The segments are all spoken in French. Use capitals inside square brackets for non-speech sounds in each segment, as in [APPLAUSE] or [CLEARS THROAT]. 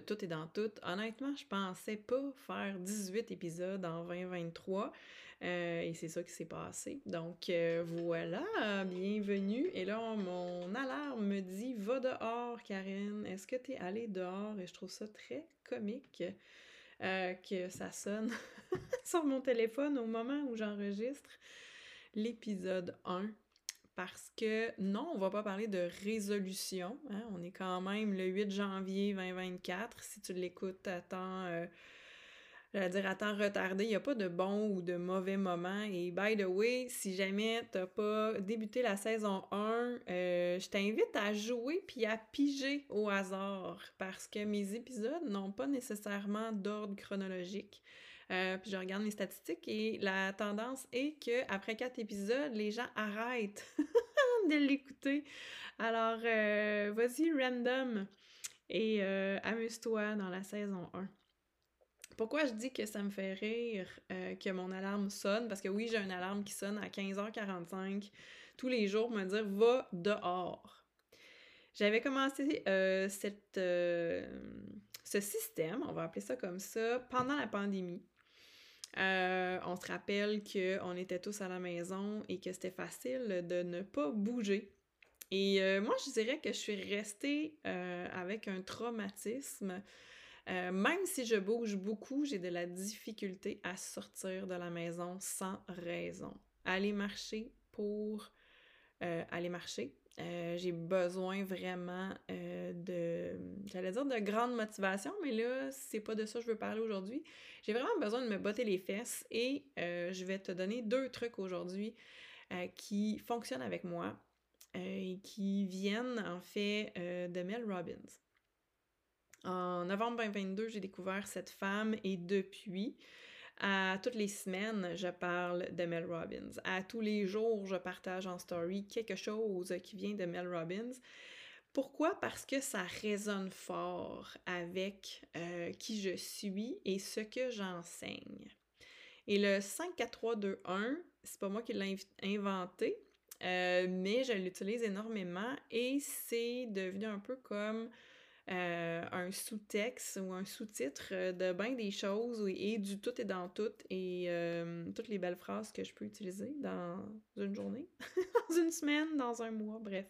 Tout et dans tout. Honnêtement, je pensais pas faire 18 épisodes en 2023 euh, et c'est ça qui s'est passé. Donc euh, voilà, bienvenue. Et là, mon alarme me dit Va dehors, Karine. Est-ce que tu es allée dehors? Et je trouve ça très comique. Euh, que ça sonne [LAUGHS] sur mon téléphone au moment où j'enregistre l'épisode 1 parce que non, on va pas parler de résolution. Hein. On est quand même le 8 janvier 2024. Si tu l'écoutes à temps, euh, dire à temps retardé, il n'y a pas de bon ou de mauvais moment. Et by the way, si jamais tu n'as pas débuté la saison 1, euh, je t'invite à jouer puis à piger au hasard parce que mes épisodes n'ont pas nécessairement d'ordre chronologique. Euh, puis je regarde les statistiques et la tendance est que après quatre épisodes, les gens arrêtent [LAUGHS] de l'écouter. Alors, euh, vas-y, random, et euh, amuse-toi dans la saison 1. Pourquoi je dis que ça me fait rire que mon alarme sonne? Parce que oui, j'ai une alarme qui sonne à 15h45 tous les jours pour me dire va dehors. J'avais commencé ce système, on va appeler ça comme ça, pendant la pandémie. Euh, on se rappelle qu'on était tous à la maison et que c'était facile de ne pas bouger. Et euh, moi, je dirais que je suis restée euh, avec un traumatisme. même si je bouge beaucoup, j'ai de la difficulté à sortir de la maison sans raison. Aller marcher pour aller marcher, euh, j'ai besoin vraiment euh, de, j'allais dire de grande motivation, mais là, c'est pas de ça que je veux parler aujourd'hui. J'ai vraiment besoin de me botter les fesses et euh, je vais te donner deux trucs aujourd'hui qui fonctionnent avec moi et qui viennent en fait de Mel Robbins. En novembre 2022, j'ai découvert cette femme et depuis, à toutes les semaines, je parle de Mel Robbins. À tous les jours, je partage en story quelque chose qui vient de Mel Robbins. Pourquoi? Parce que ça résonne fort avec euh, qui je suis et ce que j'enseigne. Et le 5, 4, 3, 2, 1, c'est pas moi qui l'ai inventé, euh, mais je l'utilise énormément et c'est devenu un peu comme euh, un sous-texte ou un sous-titre de bien des choses et du tout et dans tout et euh, toutes les belles phrases que je peux utiliser dans une journée, [LAUGHS] dans une semaine, dans un mois, bref.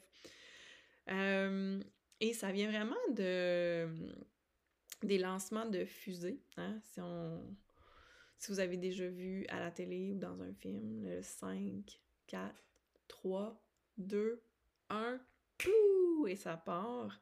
Euh, et ça vient vraiment de des lancements de fusées. Hein? Si, on, si vous avez déjà vu à la télé ou dans un film, le 5, 4, 3, 2, 1, et ça part.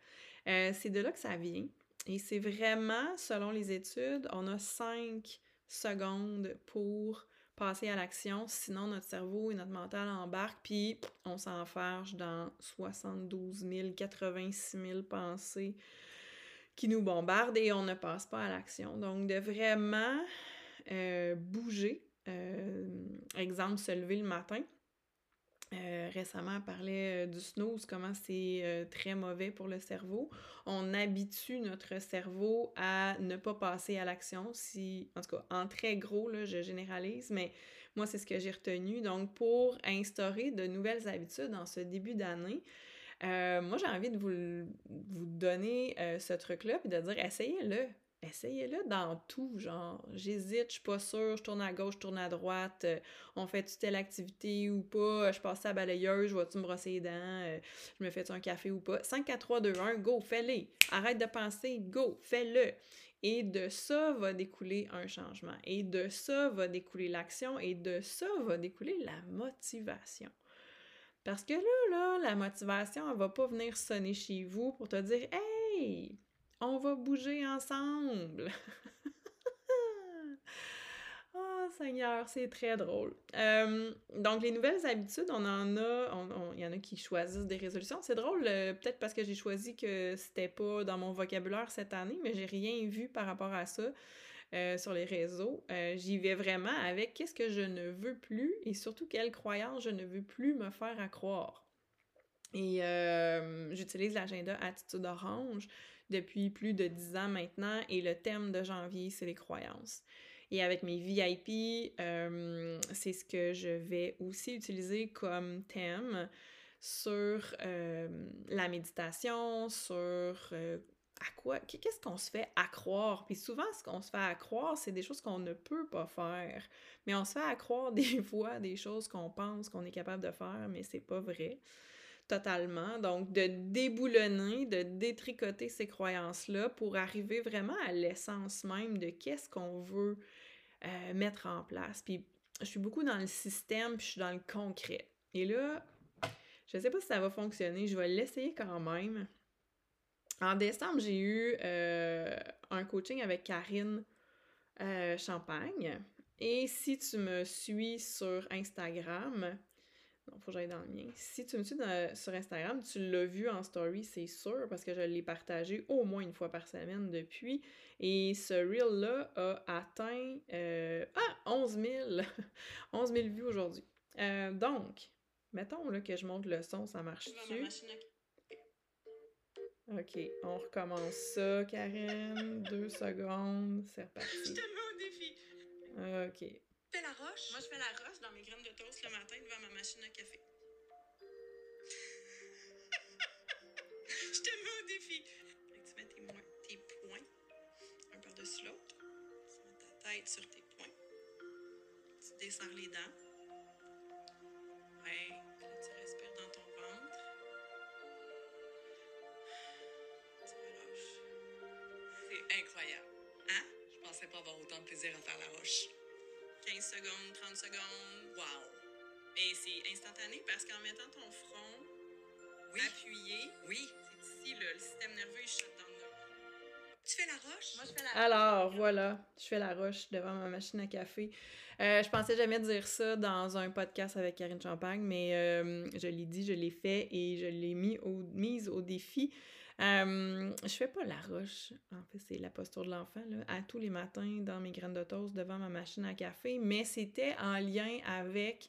Euh, c'est de là que ça vient. Et c'est vraiment, selon les études, on a 5 secondes pour passer à l'action, sinon notre cerveau et notre mental embarquent, puis on s'enfarge dans 72 000, 86 000 pensées qui nous bombardent et on ne passe pas à l'action. Donc, de vraiment euh, bouger, euh, exemple, se lever le matin, euh, récemment, on parlait euh, du snooze, comment c'est euh, très mauvais pour le cerveau. On habitue notre cerveau à ne pas passer à l'action. Si, en tout cas, en très gros, là, je généralise, mais moi, c'est ce que j'ai retenu. Donc, pour instaurer de nouvelles habitudes en ce début d'année, moi, j'ai envie de vous, vous donner ce truc-là, puis de dire, essayez-le essayez-le dans tout, genre, j'hésite, je suis pas sûre, je tourne à gauche, je tourne à droite, euh, on fait-tu telle activité ou pas, je passe à la balayeuse, je vais-tu me brosser les dents, euh, je me fais-tu un café ou pas. 5, 4, 3, 2, 1, go, fais-le! Arrête de penser, go, fais-le! Et de ça va découler un changement. Et de ça va découler l'action. Et de ça va découler la motivation. Parce que là, là, la motivation, elle va pas venir sonner chez vous pour te dire Hey, on va bouger ensemble. oh [LAUGHS] Seigneur, c'est très drôle. Euh, donc, les nouvelles habitudes, on en a, il y en a qui choisissent des résolutions. C'est drôle, euh, peut-être parce que j'ai choisi que c'était pas dans mon vocabulaire cette année, mais j'ai rien vu par rapport à ça. Euh, sur les réseaux. J'y vais vraiment avec qu'est-ce que je ne veux plus et surtout quelle croyance je ne veux plus me faire à croire. Et j'utilise l'agenda Attitude Orange depuis plus de dix ans maintenant et le thème de janvier, c'est les croyances. Et avec mes VIP, euh, c'est ce que je vais aussi utiliser comme thème sur euh, la méditation, sur euh, à quoi, qu'est-ce qu'on se fait accroire? Puis souvent, ce qu'on se fait accroire, c'est des choses qu'on ne peut pas faire. Mais on se fait accroire [LAUGHS] des fois des choses qu'on pense qu'on est capable de faire, mais c'est pas vrai totalement. Donc, de déboulonner, de détricoter ces croyances-là pour arriver vraiment à l'essence même de qu'est-ce qu'on veut euh, mettre en place. Puis, je suis beaucoup dans le système, puis je suis dans le concret. Et là, je sais pas si ça va fonctionner, je vais l'essayer quand même. En décembre, j'ai eu euh, un coaching avec Karine euh, Champagne. Et si tu me suis sur Instagram, non, faut que j'aille dans le mien. Si tu me suis sur Instagram, tu l'as vu en story, c'est sûr, parce que je l'ai partagé au moins une fois par semaine depuis. Et ce reel-là a atteint euh, ah, 11 000, 11 000 vues aujourd'hui. Euh, donc, mettons là, que je monte le son, ça marche-tu? Ok, on recommence ça, Karen. Deux secondes, c'est reparti. [LAUGHS] Je te mets au défi. Ok. Fais la roche. Moi, je fais la roche dans mes graines de toast le matin devant ma machine à café. [LAUGHS] je te mets au défi. Tu mets tes, moins- tes poings un par-dessus l'autre. Tu mets ta tête sur tes poings. Tu desserres les dents. Là, tu respires dans ton ventre. Tu relâches. C'est incroyable. Hein? Je pensais pas avoir autant de plaisir à faire la roche. 15 secondes, 30 secondes. Wow! Et c'est instantané parce qu'en mettant ton front appuyé, Oui. c'est ici, là, le système nerveux, il shut down. Tu fais la roche? Moi, je fais la Alors, voilà, je fais la roche devant ma machine à café. Euh, je pensais jamais dire ça dans un podcast avec Karine Champagne, mais euh, je l'ai dit, je l'ai fait et je l'ai mis au, mise au défi. Euh, je fais pas la roche, en fait, c'est la posture de l'enfant, là, à tous les matins dans mes graines de toast devant ma machine à café, mais c'était en lien avec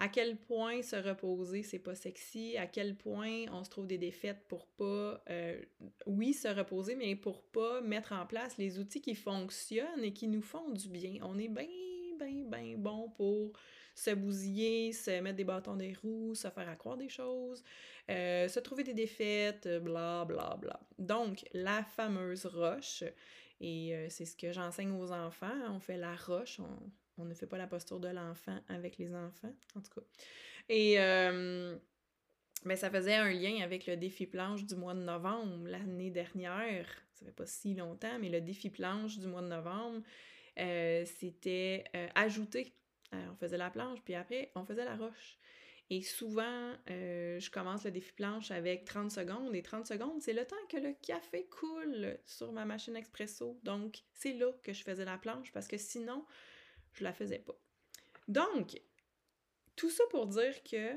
à quel point se reposer, c'est pas sexy, à quel point on se trouve des défaites pour pas, euh, oui, se reposer, mais pour pas mettre en place les outils qui fonctionnent et qui nous font du bien. On est bien, bien, bien bon pour se bousiller, se mettre des bâtons des roues, se faire accroire des choses, euh, se trouver des défaites, bla, bla, bla. Donc, la fameuse roche, et euh, c'est ce que j'enseigne aux enfants, on fait la roche, on, on ne fait pas la posture de l'enfant avec les enfants, en tout cas. Et euh, ben, ça faisait un lien avec le défi planche du mois de novembre l'année dernière. Ça fait pas si longtemps, mais le défi planche du mois de novembre, euh, c'était euh, ajouté. Euh, on faisait la planche, puis après, on faisait la roche. Et souvent, je commence le défi planche avec 30 secondes. Et 30 secondes, c'est le temps que le café coule sur ma machine expresso. Donc, c'est là que je faisais la planche parce que sinon, je la faisais pas. Donc, tout ça pour dire que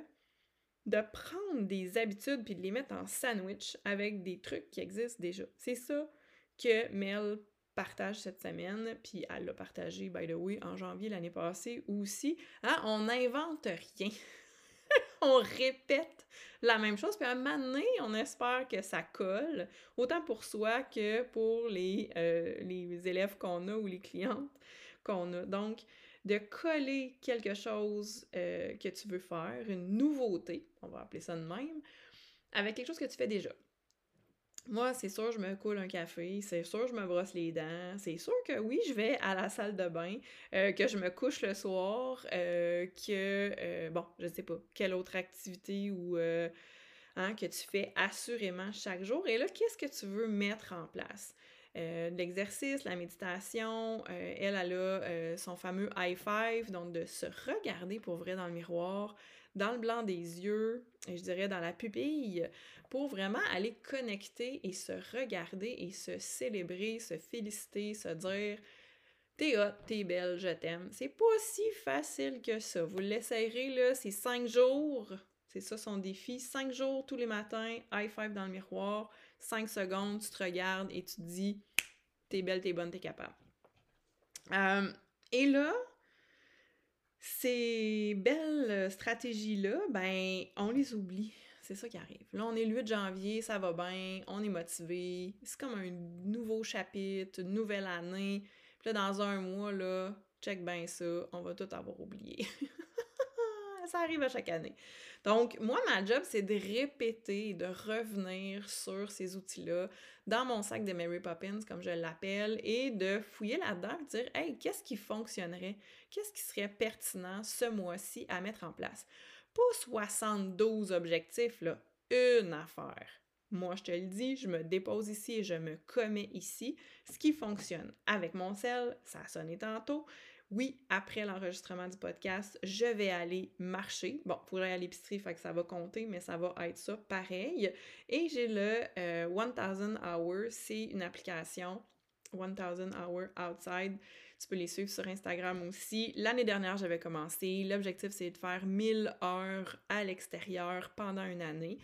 de prendre des habitudes puis de les mettre en sandwich avec des trucs qui existent déjà. C'est ça que Mel partage cette semaine, puis elle l'a partagé, by the way, en janvier l'année passée aussi. Hein, on n'invente rien. [LAUGHS] on répète la même chose, puis à un moment donné, on espère que ça colle, autant pour soi que pour les, euh, les élèves qu'on a ou les clientes qu'on a. Donc, de coller quelque chose euh, que tu veux faire, une nouveauté, on va appeler ça de même, avec quelque chose que tu fais déjà. Moi, c'est sûr, je me coule un café, c'est sûr, je me brosse les dents, c'est sûr que oui, je vais à la salle de bain, euh, que je me couche le soir, euh, que, bon, je sais pas, quelle autre activité ou, hein, que tu fais assurément chaque jour. Et là, qu'est-ce que tu veux mettre en place? Euh, l'exercice, la méditation, euh, elle, elle a euh, son fameux high five, donc de se regarder pour vrai dans le miroir, dans le blanc des yeux, je dirais dans la pupille, pour vraiment aller connecter et se regarder et se célébrer, se féliciter, se dire T'es hot, t'es belle, je t'aime. C'est pas si facile que ça. Vous l'essayerez, là, c'est cinq jours. C'est ça son défi. Cinq jours tous les matins, high five dans le miroir, cinq secondes, tu te regardes et tu te dis T'es belle, t'es bonne, t'es capable. Euh, et là, ces belles stratégies-là, ben, on les oublie. C'est ça qui arrive. Là, on est le 8 janvier, ça va bien, on est motivé. C'est comme un nouveau chapitre, une nouvelle année. Puis là, dans un mois, là, check bien ça, on va tout avoir oublié. [LAUGHS] ça arrive à chaque année. Donc, moi, ma job, c'est de répéter, de revenir sur ces outils-là dans mon sac de Mary Poppins, comme je l'appelle, et de fouiller là-dedans, de dire, hey, qu'est-ce qui fonctionnerait? Qu'est-ce qui serait pertinent ce mois-ci à mettre en place? Pas 72 objectifs, là, une affaire. Moi, je te le dis, je me dépose ici et je me commets ici. Ce qui fonctionne avec mon sel, ça a sonné tantôt. Oui, après l'enregistrement du podcast, je vais aller marcher. Bon, pour aller à l'épicerie, fait que ça va compter, mais ça va être ça pareil. Et j'ai le 1000 euh, Hours, c'est une application 1000 Hours Outside. Tu peux les suivre sur Instagram aussi. L'année dernière, j'avais commencé. L'objectif, c'est de faire 1000 heures à l'extérieur pendant une année.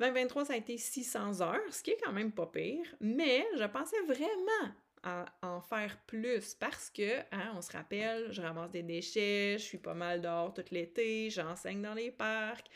2023, ça a été 600 heures, ce qui est quand même pas pire, mais je pensais vraiment en faire plus parce que, hein, on se rappelle, je ramasse des déchets, je suis pas mal dehors tout l'été, j'enseigne dans les parcs.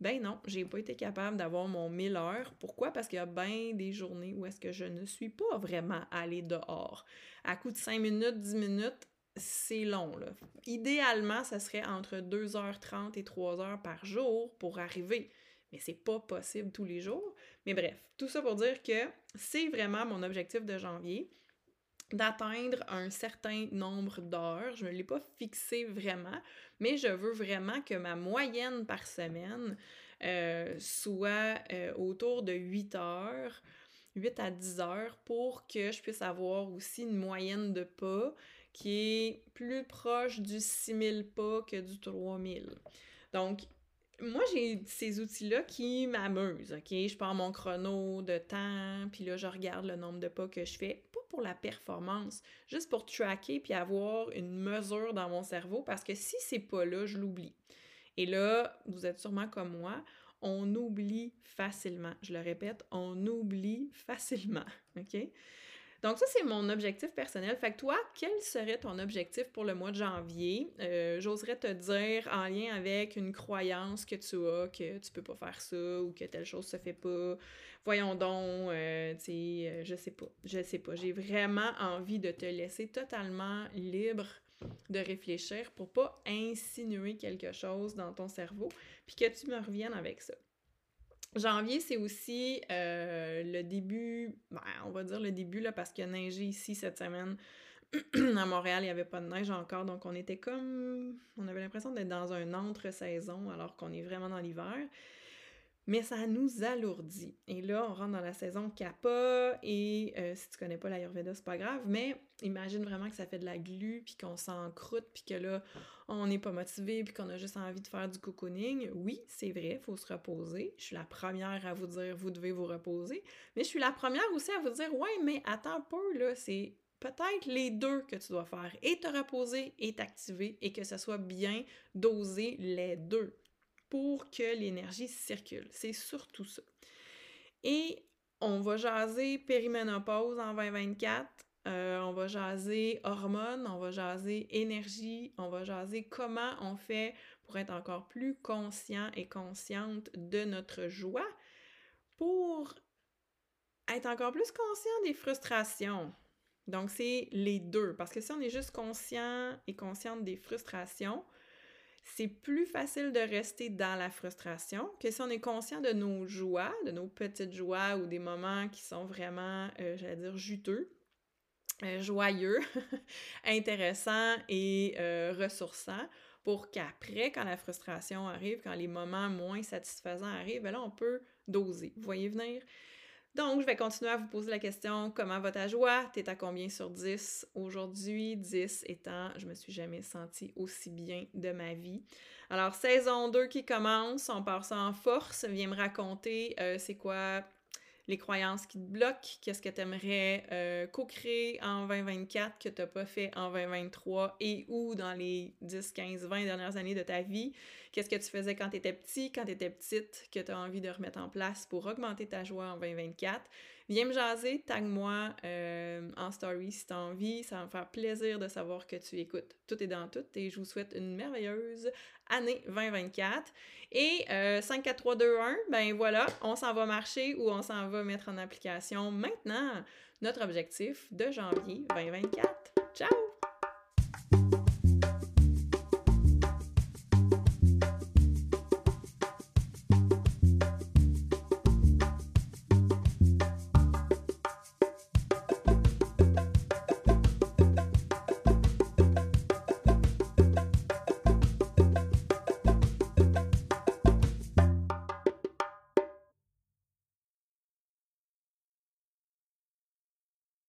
Ben non, j'ai pas été capable d'avoir mon 1000 heures. Pourquoi? Parce qu'il y a bien des journées où est-ce que je ne suis pas vraiment allée dehors. À coup de 5 minutes, 10 minutes, c'est long. Là. Idéalement, ça serait entre 2h30 et 3h par jour pour arriver mais c'est pas possible tous les jours. Mais bref, tout ça pour dire que c'est vraiment mon objectif de janvier d'atteindre un certain nombre d'heures. Je ne l'ai pas fixé vraiment, mais je veux vraiment que ma moyenne par semaine euh, soit euh, autour de 8 heures, 8 à 10 heures, pour que je puisse avoir aussi une moyenne de pas qui est plus proche du 6000 pas que du 3000. Donc, moi, j'ai ces outils-là qui m'amusent, OK? Je prends mon chrono de temps, puis là, je regarde le nombre de pas que je fais. La performance, juste pour tracker puis avoir une mesure dans mon cerveau, parce que si c'est pas là, je l'oublie. Et là, vous êtes sûrement comme moi, on oublie facilement. Je le répète, on oublie facilement, [LAUGHS] OK? Donc ça, c'est mon objectif personnel. Fait que toi, quel serait ton objectif pour le mois de janvier? Euh, j'oserais te dire en lien avec une croyance que tu as, que tu peux pas faire ça ou que telle chose se fait pas. Voyons donc, euh, tu sais, euh, je sais pas, je sais pas. J'ai vraiment envie de te laisser totalement libre de réfléchir pour pas insinuer quelque chose dans ton cerveau, puis que tu me reviennes avec ça. Janvier, c'est aussi euh, le début, ben, on va dire le début, là, parce qu'il a neigé ici cette semaine. [CLEARS THROAT] à Montréal, il n'y avait pas de neige encore, donc on était comme... On avait l'impression d'être dans un entre-saison, alors qu'on est vraiment dans l'hiver mais ça nous alourdit. Et là, on rentre dans la saison Kappa, et euh, si tu connais pas l'Ayurveda, c'est pas grave, mais imagine vraiment que ça fait de la glu, puis qu'on s'encroute, puis que là, on n'est pas motivé, puis qu'on a juste envie de faire du cocooning. Oui, c'est vrai, il faut se reposer. Je suis la première à vous dire, vous devez vous reposer, mais je suis la première aussi à vous dire, ouais, mais attends peu, là, c'est peut-être les deux que tu dois faire, et te reposer et t'activer, et que ce soit bien dosé les deux pour que l'énergie circule. C'est surtout ça. Et on va jaser périménopause en 2024. Euh, on va jaser hormones, on va jaser énergie, on va jaser comment on fait pour être encore plus conscient et consciente de notre joie, pour être encore plus conscient des frustrations. Donc, c'est les deux. Parce que si on est juste conscient et consciente des frustrations, c'est plus facile de rester dans la frustration que si on est conscient de nos joies, de nos petites joies ou des moments qui sont vraiment, euh, j'allais dire, juteux, euh, joyeux, [LAUGHS] intéressants et euh, ressourçants pour qu'après, quand la frustration arrive, quand les moments moins satisfaisants arrivent, ben là, on peut doser. Vous voyez venir? Donc, je vais continuer à vous poser la question comment va ta joie? T'es à combien sur 10 aujourd'hui 10 étant, je me suis jamais sentie aussi bien de ma vie. Alors, saison 2 qui commence, on part ça en force. Viens me raconter euh, c'est quoi les croyances qui te bloquent, qu'est-ce que tu aimerais euh, co-créer en 2024 que tu n'as pas fait en 2023 et ou dans les 10, 15, 20 dernières années de ta vie? Qu'est-ce que tu faisais quand tu étais petit, quand tu étais petite, que tu as envie de remettre en place pour augmenter ta joie en 2024. Viens me jaser, tag-moi euh, en story si tu as envie. Ça va me faire plaisir de savoir que tu écoutes. Tout est dans tout et je vous souhaite une merveilleuse année 2024. Et 5, 4, 3, 2, 1, ben voilà, on s'en va marcher ou on s'en va mettre en application maintenant notre objectif de janvier 2024. Ciao!